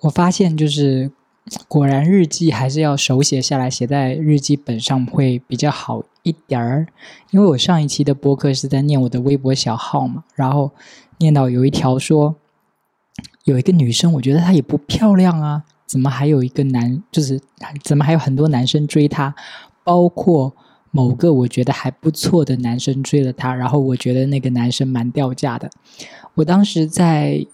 我发现就是果然日记还是要手写下来，写在日记本上会比较好一点儿。因为我上一期的播客是在念我的微博小号嘛，然后念到有一条说，有一个女生，我觉得她也不漂亮啊，怎么还有一个男，就是怎么还有很多男生追她，包括某个我觉得还不错的男生追了她，然后我觉得那个男生蛮掉价的。我当时在。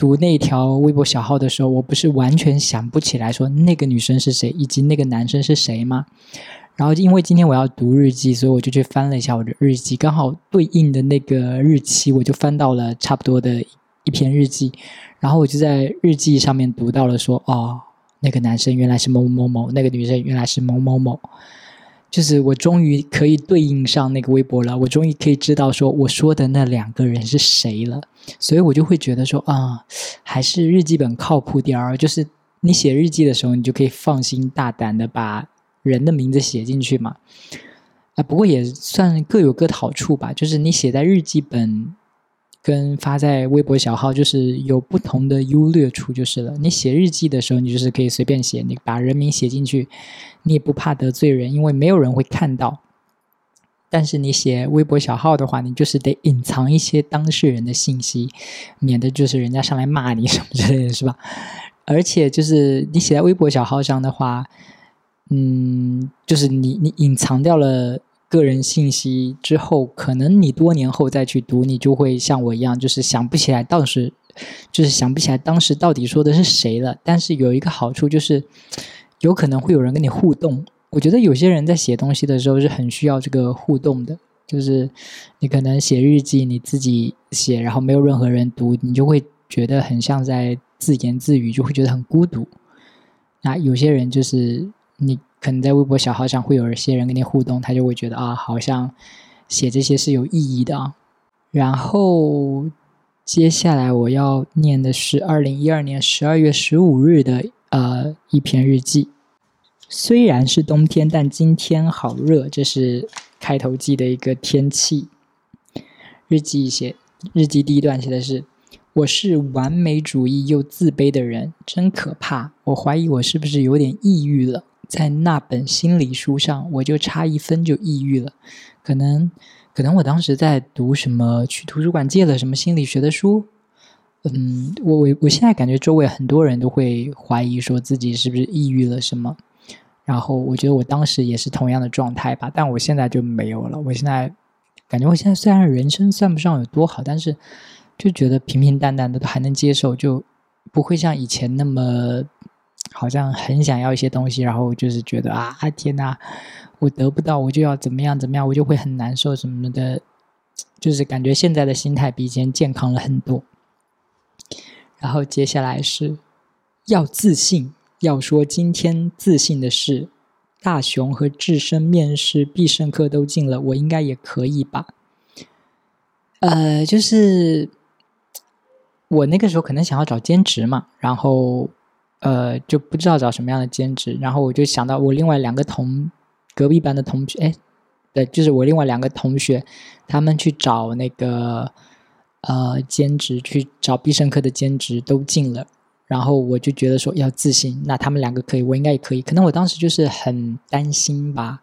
读那条微博小号的时候，我不是完全想不起来说那个女生是谁，以及那个男生是谁吗？然后因为今天我要读日记，所以我就去翻了一下我的日记，刚好对应的那个日期，我就翻到了差不多的一篇日记。然后我就在日记上面读到了说，哦，那个男生原来是某某某，那个女生原来是某某某。就是我终于可以对应上那个微博了，我终于可以知道说我说的那两个人是谁了，所以我就会觉得说啊，还是日记本靠谱点儿。就是你写日记的时候，你就可以放心大胆的把人的名字写进去嘛。啊，不过也算各有各的好处吧，就是你写在日记本。跟发在微博小号就是有不同的优劣处就是了。你写日记的时候，你就是可以随便写，你把人名写进去，你也不怕得罪人，因为没有人会看到。但是你写微博小号的话，你就是得隐藏一些当事人的信息，免得就是人家上来骂你 什么之类的是吧？而且就是你写在微博小号上的话，嗯，就是你你隐藏掉了。个人信息之后，可能你多年后再去读，你就会像我一样，就是想不起来当时，就是想不起来当时到底说的是谁了。但是有一个好处就是，有可能会有人跟你互动。我觉得有些人在写东西的时候是很需要这个互动的，就是你可能写日记，你自己写，然后没有任何人读，你就会觉得很像在自言自语，就会觉得很孤独。那有些人就是你。可能在微博小号上会有一些人跟你互动，他就会觉得啊，好像写这些是有意义的啊。然后接下来我要念的是二零一二年十二月十五日的呃一篇日记。虽然是冬天，但今天好热，这是开头记的一个天气。日记写日记第一段写的是：我是完美主义又自卑的人，真可怕。我怀疑我是不是有点抑郁了。在那本心理书上，我就差一分就抑郁了。可能，可能我当时在读什么，去图书馆借了什么心理学的书。嗯，我我我现在感觉周围很多人都会怀疑说自己是不是抑郁了什么。然后我觉得我当时也是同样的状态吧，但我现在就没有了。我现在感觉我现在虽然人生算不上有多好，但是就觉得平平淡淡的都还能接受，就不会像以前那么。好像很想要一些东西，然后就是觉得啊，天哪，我得不到，我就要怎么样怎么样，我就会很难受什么的，就是感觉现在的心态比以前健康了很多。然后接下来是要自信，要说今天自信的是大雄和智深面试必胜客都进了，我应该也可以吧？呃，就是我那个时候可能想要找兼职嘛，然后。呃，就不知道找什么样的兼职，然后我就想到我另外两个同隔壁班的同学，哎，对，就是我另外两个同学，他们去找那个呃兼职，去找必胜客的兼职都进了，然后我就觉得说要自信，那他们两个可以，我应该也可以。可能我当时就是很担心吧，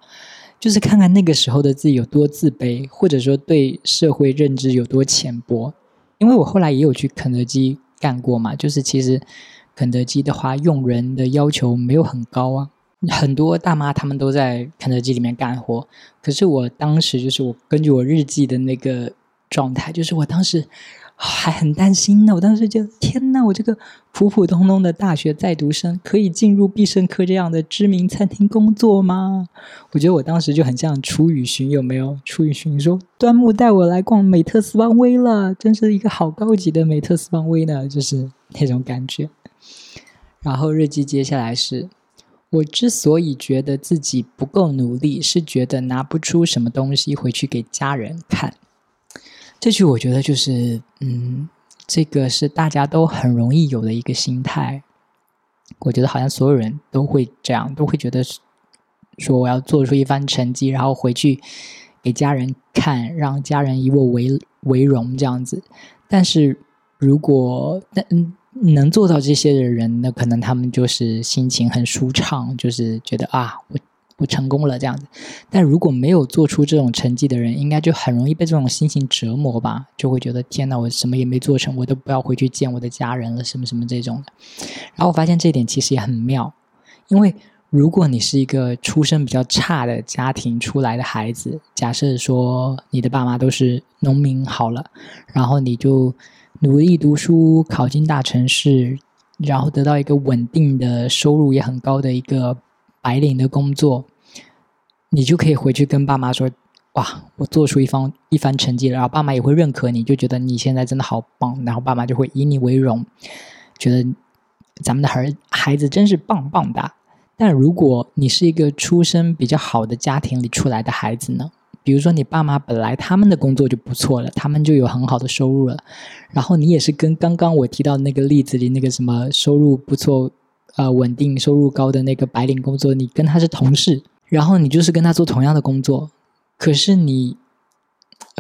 就是看看那个时候的自己有多自卑，或者说对社会认知有多浅薄。因为我后来也有去肯德基干过嘛，就是其实。肯德基的话，用人的要求没有很高啊，很多大妈他们都在肯德基里面干活。可是我当时就是我根据我日记的那个状态，就是我当时还很担心呢。我当时就天呐，我这个普普通通的大学在读生可以进入必胜客这样的知名餐厅工作吗？我觉得我当时就很像楚雨荨，有没有？楚雨荨说：“端木带我来逛美特斯邦威了，真是一个好高级的美特斯邦威呢，就是那种感觉。”然后日记接下来是，我之所以觉得自己不够努力，是觉得拿不出什么东西回去给家人看。这句我觉得就是，嗯，这个是大家都很容易有的一个心态。我觉得好像所有人都会这样，都会觉得说我要做出一番成绩，然后回去给家人看，让家人以我为为荣这样子。但是如果，但嗯。能做到这些的人，那可能他们就是心情很舒畅，就是觉得啊，我我成功了这样子。但如果没有做出这种成绩的人，应该就很容易被这种心情折磨吧，就会觉得天哪，我什么也没做成，我都不要回去见我的家人了，什么什么这种的。然后我发现这一点其实也很妙，因为如果你是一个出身比较差的家庭出来的孩子，假设说你的爸妈都是农民好了，然后你就。努力读书，考进大城市，然后得到一个稳定的收入也很高的一个白领的工作，你就可以回去跟爸妈说：“哇，我做出一番一番成绩了。”然后爸妈也会认可你，就觉得你现在真的好棒。然后爸妈就会以你为荣，觉得咱们的孩孩子真是棒棒哒。但如果你是一个出身比较好的家庭里出来的孩子呢？比如说，你爸妈本来他们的工作就不错了，他们就有很好的收入了，然后你也是跟刚刚我提到那个例子里那个什么收入不错、呃稳定收入高的那个白领工作，你跟他是同事，然后你就是跟他做同样的工作，可是你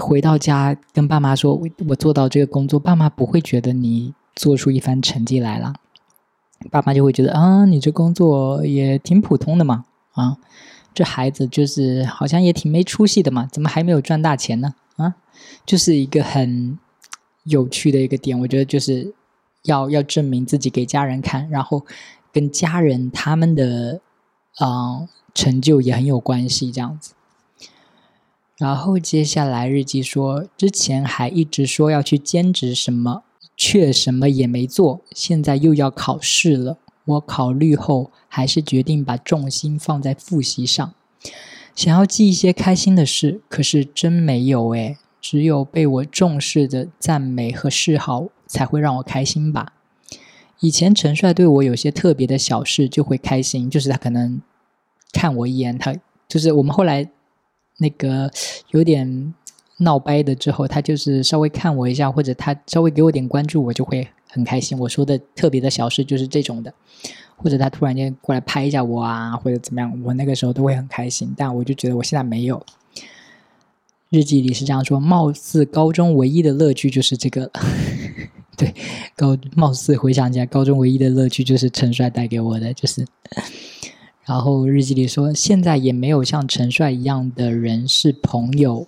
回到家跟爸妈说，我做到这个工作，爸妈不会觉得你做出一番成绩来了，爸妈就会觉得啊，你这工作也挺普通的嘛，啊。这孩子就是好像也挺没出息的嘛，怎么还没有赚大钱呢？啊，就是一个很有趣的一个点，我觉得就是要要证明自己给家人看，然后跟家人他们的嗯成就也很有关系，这样子。然后接下来日记说，之前还一直说要去兼职什么，却什么也没做，现在又要考试了。我考虑后，还是决定把重心放在复习上，想要记一些开心的事，可是真没有诶，只有被我重视的赞美和示好才会让我开心吧。以前陈帅对我有些特别的小事就会开心，就是他可能看我一眼，他就是我们后来那个有点闹掰的之后，他就是稍微看我一下，或者他稍微给我点关注，我就会。很开心，我说的特别的小事就是这种的，或者他突然间过来拍一下我啊，或者怎么样，我那个时候都会很开心。但我就觉得我现在没有。日记里是这样说：，貌似高中唯一的乐趣就是这个。对，高貌似回想起来，高中唯一的乐趣就是陈帅带给我的，就是。然后日记里说，现在也没有像陈帅一样的人是朋友，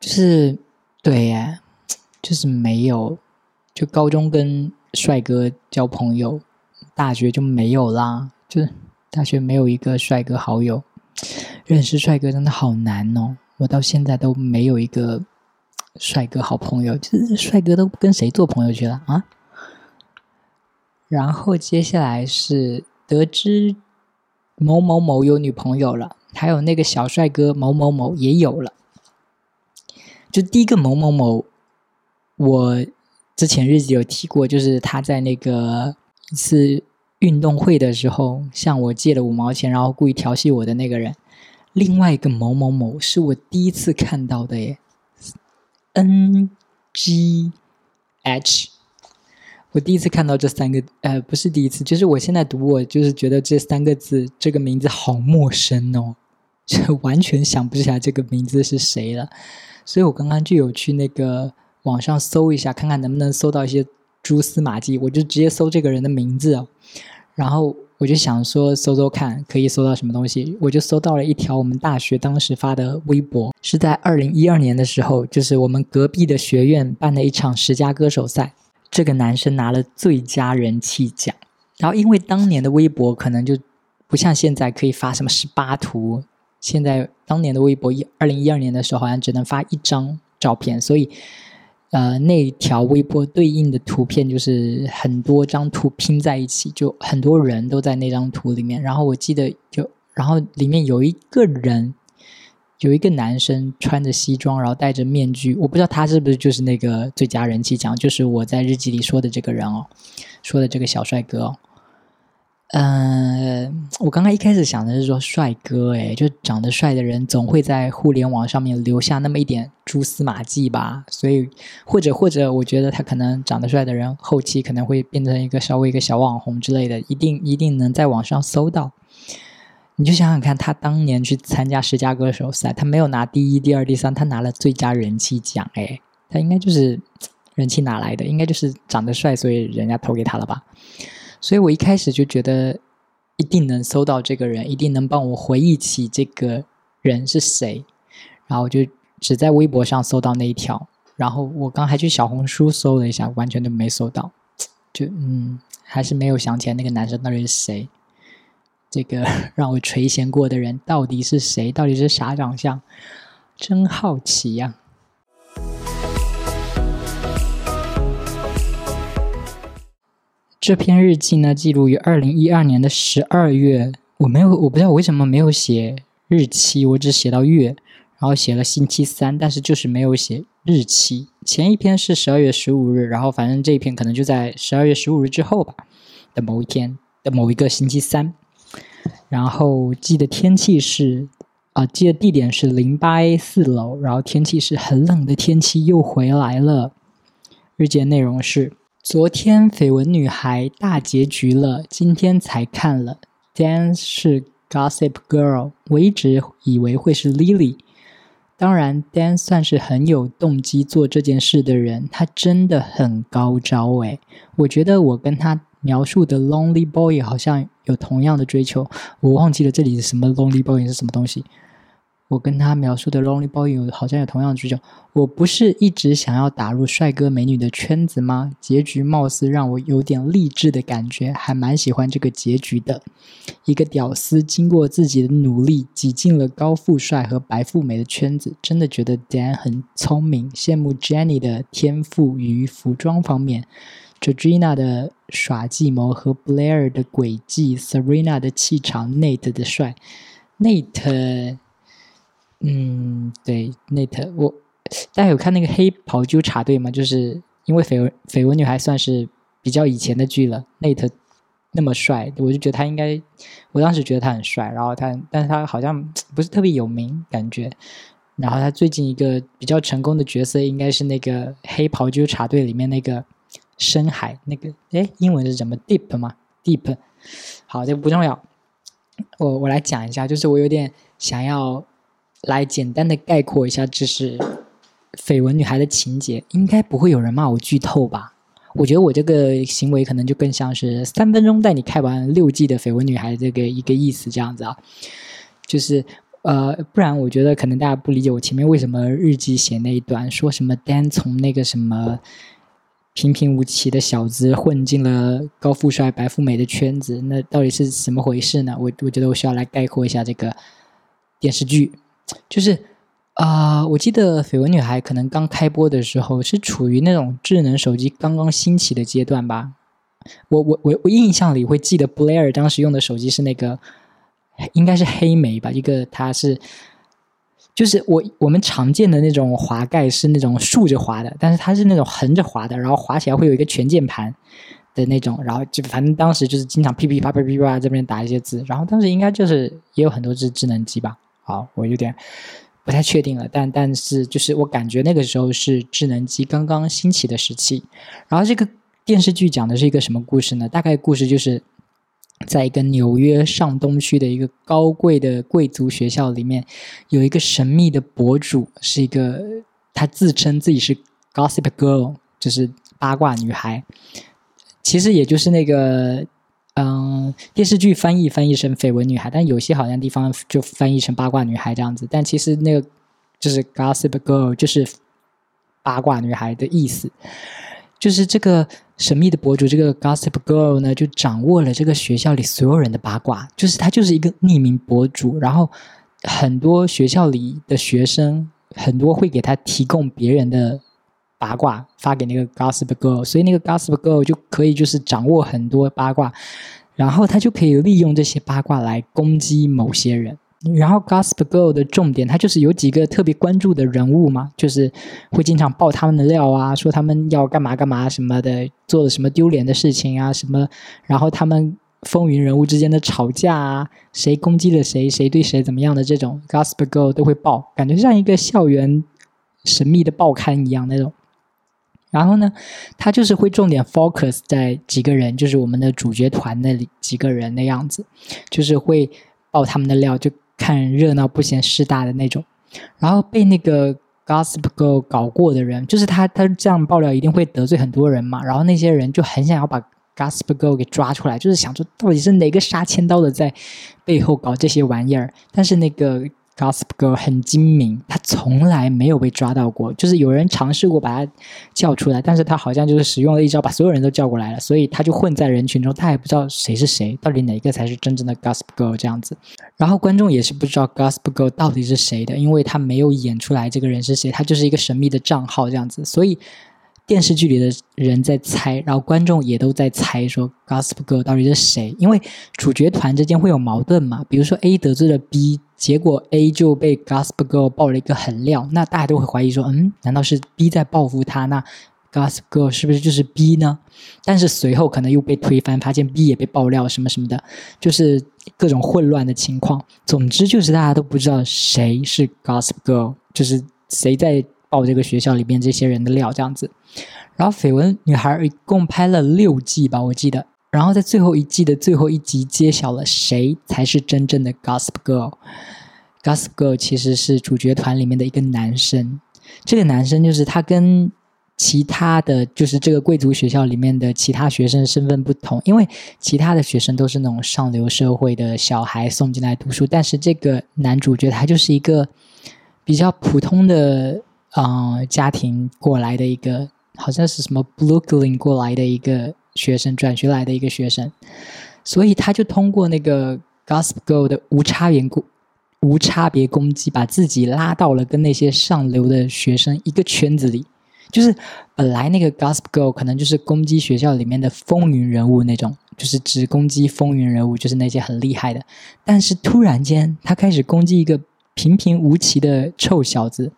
就是对呀，就是没有，就高中跟。帅哥交朋友，大学就没有啦。就是大学没有一个帅哥好友，认识帅哥真的好难哦。我到现在都没有一个帅哥好朋友，就是帅哥都跟谁做朋友去了啊？然后接下来是得知某某某有女朋友了，还有那个小帅哥某某某也有了。就第一个某某某，我。之前日记有提过，就是他在那个一次运动会的时候向我借了五毛钱，然后故意调戏我的那个人。另外一个某某某是我第一次看到的耶，N G H，我第一次看到这三个，呃，不是第一次，就是我现在读，我就是觉得这三个字这个名字好陌生哦，就 完全想不起来这个名字是谁了。所以我刚刚就有去那个。网上搜一下，看看能不能搜到一些蛛丝马迹。我就直接搜这个人的名字，然后我就想说搜搜看，可以搜到什么东西。我就搜到了一条我们大学当时发的微博，是在二零一二年的时候，就是我们隔壁的学院办的一场十佳歌手赛，这个男生拿了最佳人气奖。然后因为当年的微博可能就不像现在可以发什么十八图，现在当年的微博一二零一二年的时候好像只能发一张照片，所以。呃，那条微博对应的图片就是很多张图拼在一起，就很多人都在那张图里面。然后我记得，就然后里面有一个人，有一个男生穿着西装，然后戴着面具。我不知道他是不是就是那个最佳人气奖，就是我在日记里说的这个人哦，说的这个小帅哥哦。嗯，我刚刚一开始想的是说帅哥，哎，就长得帅的人总会在互联网上面留下那么一点蛛丝马迹吧。所以，或者或者，我觉得他可能长得帅的人，后期可能会变成一个稍微一个小网红之类的，一定一定能在网上搜到。你就想想看，他当年去参加十佳歌手赛，他没有拿第一、第二、第三，他拿了最佳人气奖，哎，他应该就是 人气哪来的？应该就是长得帅，所以人家投给他了吧？所以我一开始就觉得一定能搜到这个人，一定能帮我回忆起这个人是谁。然后我就只在微博上搜到那一条，然后我刚还去小红书搜了一下，完全都没搜到。就嗯，还是没有想起来那个男生到底是谁。这个 让我垂涎过的人到底是谁？到底是啥长相？真好奇呀！这篇日记呢，记录于二零一二年的十二月。我没有，我不知道为什么没有写日期，我只写到月，然后写了星期三，但是就是没有写日期。前一篇是十二月十五日，然后反正这一篇可能就在十二月十五日之后吧的某一天的某一个星期三。然后记得天气是，啊，记得地点是零八 A 四楼。然后天气是很冷的天气又回来了。日记内容是：昨天绯闻女孩大结局了，今天才看了。Dan 是 Gossip Girl，我一直以为会是 Lily。当然，Dan 算是很有动机做这件事的人，他真的很高招诶，我觉得我跟他。描述的 lonely boy 好像有同样的追求，我忘记了这里是什么 lonely boy 是什么东西。我跟他描述的 lonely boy 有好像有同样的追求。我不是一直想要打入帅哥美女的圈子吗？结局貌似让我有点励志的感觉，还蛮喜欢这个结局的。一个屌丝经过自己的努力挤进了高富帅和白富美的圈子，真的觉得 Dan 很聪明，羡慕 Jenny 的天赋于服装方面。Georgina 的耍计谋和 Blair 的诡计，Serena 的气场，Nate 的帅，Nat 嗯，对，Nate，我大家有看那个黑袍纠察队吗？就是因为绯闻绯闻女孩算是比较以前的剧了，Nate 那么帅，我就觉得他应该，我当时觉得他很帅，然后他，但是他好像不是特别有名感觉，然后他最近一个比较成功的角色应该是那个黑袍纠察队里面那个。深海那个哎，英文是什么？Deep 吗？Deep，好，这不重要。我我来讲一下，就是我有点想要来简单的概括一下，就是绯闻女孩的情节，应该不会有人骂我剧透吧？我觉得我这个行为可能就更像是三分钟带你看完六季的绯闻女孩这个一个意思这样子啊。就是呃，不然我觉得可能大家不理解我前面为什么日记写那一段，说什么单从那个什么。平平无奇的小子混进了高富帅白富美的圈子，那到底是怎么回事呢？我我觉得我需要来概括一下这个电视剧，就是啊，我记得《绯闻女孩》可能刚开播的时候是处于那种智能手机刚刚兴起的阶段吧。我我我我印象里会记得 Blair 当时用的手机是那个应该是黑莓吧，一个它是。就是我我们常见的那种滑盖是那种竖着滑的，但是它是那种横着滑的，然后滑起来会有一个全键盘的那种，然后就反正当时就是经常噼噼啪啪噼啪这边打一些字，然后当时应该就是也有很多只智能机吧，好，我有点不太确定了，但但是就是我感觉那个时候是智能机刚刚兴起的时期，然后这个电视剧讲的是一个什么故事呢？大概故事就是。在一个纽约上东区的一个高贵的贵族学校里面，有一个神秘的博主，是一个他自称自己是 Gossip Girl，就是八卦女孩。其实也就是那个，嗯，电视剧翻译翻译成绯闻女孩，但有些好像地方就翻译成八卦女孩这样子。但其实那个就是 Gossip Girl，就是八卦女孩的意思。就是这个神秘的博主，这个 Gossip Girl 呢，就掌握了这个学校里所有人的八卦。就是他就是一个匿名博主，然后很多学校里的学生很多会给他提供别人的八卦，发给那个 Gossip Girl，所以那个 Gossip Girl 就可以就是掌握很多八卦，然后他就可以利用这些八卦来攻击某些人。然后，Gossip Girl 的重点，它就是有几个特别关注的人物嘛，就是会经常爆他们的料啊，说他们要干嘛干嘛什么的，做了什么丢脸的事情啊什么，然后他们风云人物之间的吵架啊，谁攻击了谁，谁对谁怎么样的这种，Gossip Girl 都会爆，感觉像一个校园神秘的报刊一样那种。然后呢，他就是会重点 focus 在几个人，就是我们的主角团那里几个人的样子，就是会爆他们的料就。看热闹不嫌事大的那种，然后被那个 Gossip Girl 搞过的人，就是他他这样爆料一定会得罪很多人嘛，然后那些人就很想要把 Gossip Girl 给抓出来，就是想说到底是哪个杀千刀的在背后搞这些玩意儿，但是那个。Gossip Girl 很精明，他从来没有被抓到过。就是有人尝试过把他叫出来，但是他好像就是使用了一招，把所有人都叫过来了，所以他就混在人群中，他也不知道谁是谁，到底哪个才是真正的 Gossip Girl 这样子。然后观众也是不知道 Gossip Girl 到底是谁的，因为他没有演出来这个人是谁，他就是一个神秘的账号这样子。所以电视剧里的人在猜，然后观众也都在猜说 Gossip Girl 到底是谁，因为主角团之间会有矛盾嘛，比如说 A 得罪了 B。结果 A 就被 Gossip Girl 爆了一个狠料，那大家都会怀疑说，嗯，难道是 B 在报复他？那 Gossip Girl 是不是就是 B 呢？但是随后可能又被推翻，发现 B 也被爆料什么什么的，就是各种混乱的情况。总之就是大家都不知道谁是 Gossip Girl，就是谁在爆这个学校里面这些人的料这样子。然后绯闻女孩一共拍了六季吧，我记得。然后在最后一季的最后一集揭晓了谁才是真正的 Gossip Girl。Gossip Girl 其实是主角团里面的一个男生，这个男生就是他跟其他的就是这个贵族学校里面的其他学生身份不同，因为其他的学生都是那种上流社会的小孩送进来读书，但是这个男主角他就是一个比较普通的啊家庭过来的一个，好像是什么 Brooklyn 过来的一个。学生转学来的一个学生，所以他就通过那个 Gossip Girl 的无差别攻无差别攻击，把自己拉到了跟那些上流的学生一个圈子里。就是本来那个 Gossip Girl 可能就是攻击学校里面的风云人物那种，就是只攻击风云人物，就是那些很厉害的。但是突然间，他开始攻击一个平平无奇的臭小子。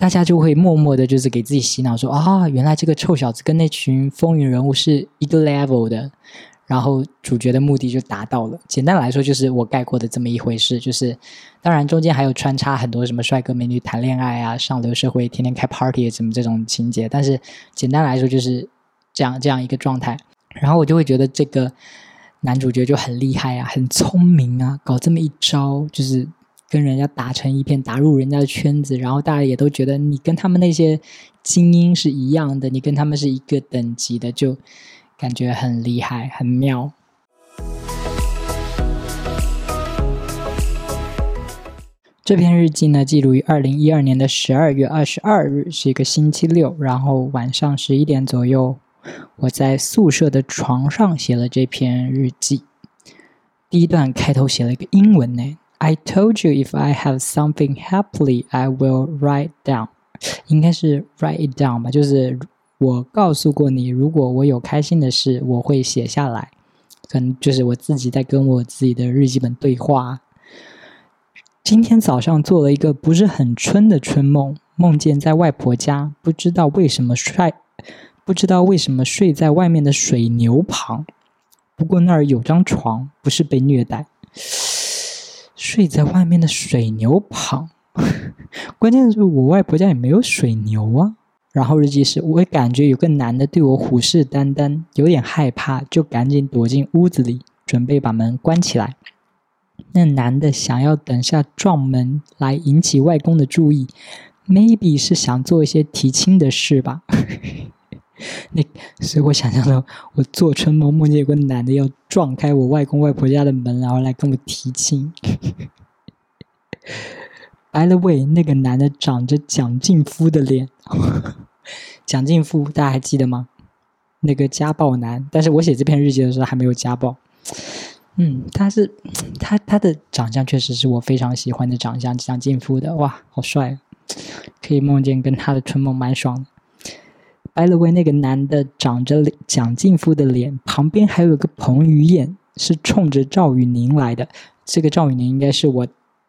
大家就会默默的，就是给自己洗脑说啊，原来这个臭小子跟那群风云人物是一个 level 的，然后主角的目的就达到了。简单来说，就是我概括的这么一回事。就是当然中间还有穿插很多什么帅哥美女谈恋爱啊，上流社会天天开 party 什么这种情节。但是简单来说就是这样这样一个状态。然后我就会觉得这个男主角就很厉害啊，很聪明啊，搞这么一招就是。跟人家打成一片，打入人家的圈子，然后大家也都觉得你跟他们那些精英是一样的，你跟他们是一个等级的，就感觉很厉害，很妙。这篇日记呢，记录于二零一二年的十二月二十二日，是一个星期六，然后晚上十一点左右，我在宿舍的床上写了这篇日记。第一段开头写了一个英文呢。I told you if I have something happily, I will write down。应该是 write it down 吧，就是我告诉过你，如果我有开心的事，我会写下来。可能就是我自己在跟我自己的日记本对话。今天早上做了一个不是很春的春梦，梦见在外婆家，不知道为什么睡，不知道为什么睡在外面的水牛旁。不过那儿有张床，不是被虐待。睡在外面的水牛旁，关键是我外婆家也没有水牛啊。然后日记是，我感觉有个男的对我虎视眈眈，有点害怕，就赶紧躲进屋子里，准备把门关起来。那男的想要等下撞门来引起外公的注意，maybe 是想做一些提亲的事吧。那，所以我想象到，我做春梦梦见有个男的要撞开我外公外婆家的门，然后来跟我提亲。By the way，那个男的长着蒋劲夫的脸，蒋劲夫大家还记得吗？那个家暴男，但是我写这篇日记的时候还没有家暴。嗯，他是他他的长相确实是我非常喜欢的长相，蒋劲夫的，哇，好帅，可以梦见跟他的春梦蛮爽的。By the way，那个男的长着蒋劲夫的脸，旁边还有个彭于晏，是冲着赵宇宁来的。这个赵宇宁应该是我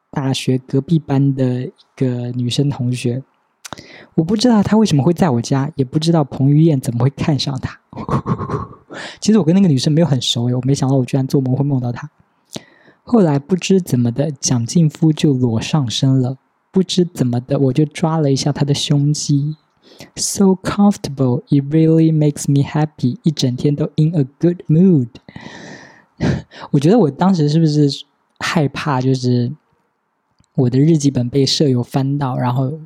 大学隔壁班的一个女生同学。我不知道他为什么会在我家，也不知道彭于晏怎么会看上她。其实我跟那个女生没有很熟诶，我没想到我居然做梦会梦到她。后来不知怎么的，蒋劲夫就裸上身了。不知怎么的，我就抓了一下他的胸肌。So comfortable, it really makes me happy. 一整天都 in a good mood。我觉得我当时是不是害怕，就是我的日记本被舍友翻到，然后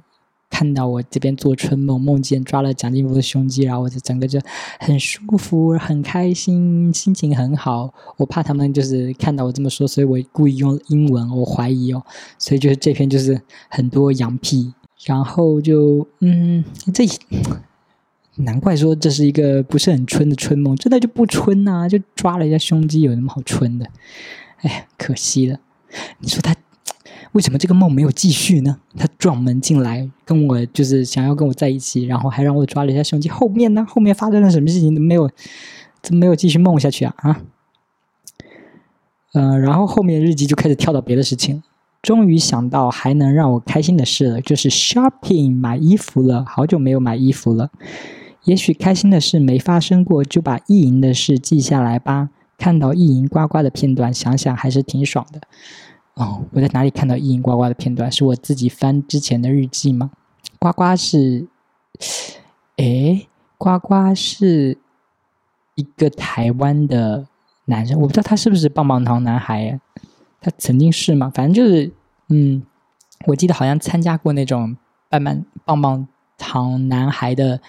看到我这边做春梦，梦见抓了蒋劲夫的胸肌，然后我就整个就很舒服、很开心，心情很好。我怕他们就是看到我这么说，所以我故意用英文，我怀疑哦。所以就是这篇就是很多洋屁，然后就嗯，这难怪说这是一个不是很春的春梦，真的就不春呐，就抓了一下胸肌，有什么好春的？哎，可惜了。你说他。为什么这个梦没有继续呢？他撞门进来，跟我就是想要跟我在一起，然后还让我抓了一下胸肌。后面呢？后面发生了什么事情？没有，怎么没有继续梦下去啊？啊？嗯，然后后面日记就开始跳到别的事情。终于想到还能让我开心的事了，就是 shopping 买衣服了。好久没有买衣服了。也许开心的事没发生过，就把意淫的事记下来吧。看到意淫呱呱的片段，想想还是挺爽的。哦，我在哪里看到意淫呱呱的片段？是我自己翻之前的日记吗？呱呱是，诶，呱呱是一个台湾的男生，我不知道他是不是棒棒糖男孩，他曾经是吗？反正就是，嗯，我记得好像参加过那种棒棒棒棒糖男孩的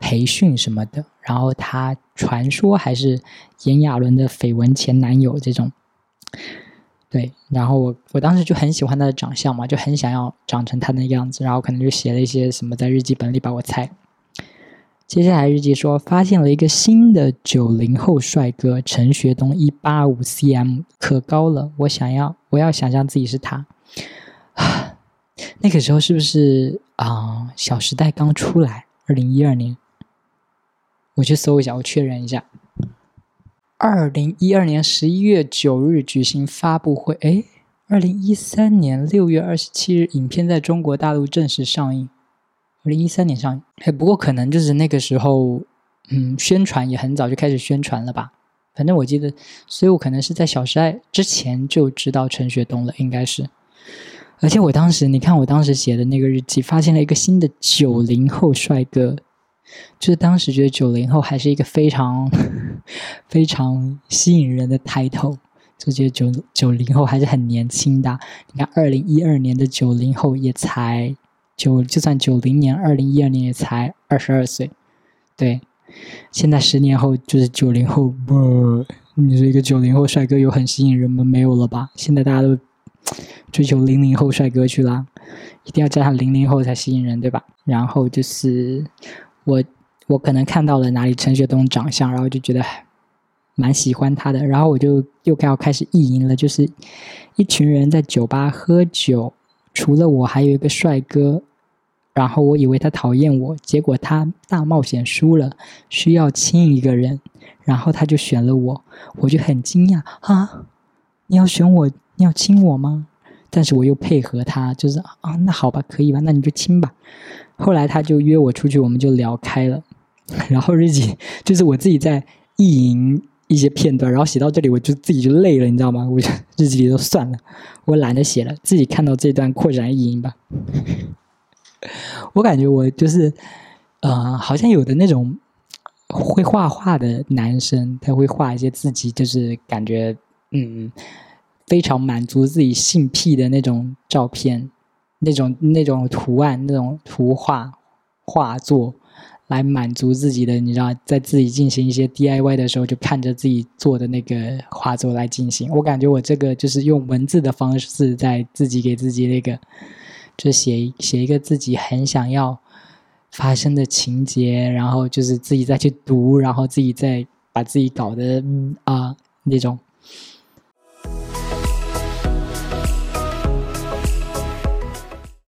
培训什么的，然后他传说还是炎亚纶的绯闻前男友这种。对，然后我我当时就很喜欢他的长相嘛，就很想要长成他那样子，然后可能就写了一些什么在日记本里把，我猜。接下来日记说发现了一个新的九零后帅哥陈学冬，一八五 cm，可高了，我想要我要想象自己是他。那个时候是不是啊？《小时代》刚出来，二零一二年，我去搜一下，我确认一下。二零一二年十一月九日举行发布会，哎，二零一三年六月二十七日，影片在中国大陆正式上映。二零一三年上映，哎，不过可能就是那个时候，嗯，宣传也很早就开始宣传了吧。反正我记得，所以我可能是在《小时代》之前就知道陈学冬了，应该是。而且我当时，你看我当时写的那个日记，发现了一个新的九零后帅哥。就是当时觉得九零后还是一个非常 非常吸引人的抬头，就觉得九九零后还是很年轻的。你看，二零一二年的九零后也才九，就算九零年，二零一二年也才二十二岁。对，现在十年后就是九零后，不，你说一个九零后帅哥有很吸引人吗？没有了吧？现在大家都追求零零后帅哥去了，一定要加上零零后才吸引人，对吧？然后就是。我我可能看到了哪里陈学冬长相，然后就觉得蛮喜欢他的，然后我就又要开始意淫了，就是一群人在酒吧喝酒，除了我还有一个帅哥，然后我以为他讨厌我，结果他大冒险输了，需要亲一个人，然后他就选了我，我就很惊讶啊，你要选我，你要亲我吗？但是我又配合他，就是啊，那好吧，可以吧，那你就亲吧。后来他就约我出去，我们就聊开了。然后日记就是我自己在意淫一些片段，然后写到这里我就自己就累了，你知道吗？我日记里都算了，我懒得写了，自己看到这段扩展意淫吧。我感觉我就是，呃，好像有的那种会画画的男生，他会画一些自己就是感觉嗯。非常满足自己性癖的那种照片，那种那种图案，那种图画画作，来满足自己的。你知道，在自己进行一些 DIY 的时候，就看着自己做的那个画作来进行。我感觉我这个就是用文字的方式，在自己给自己那个，就写写一个自己很想要发生的情节，然后就是自己再去读，然后自己再把自己搞得啊那种。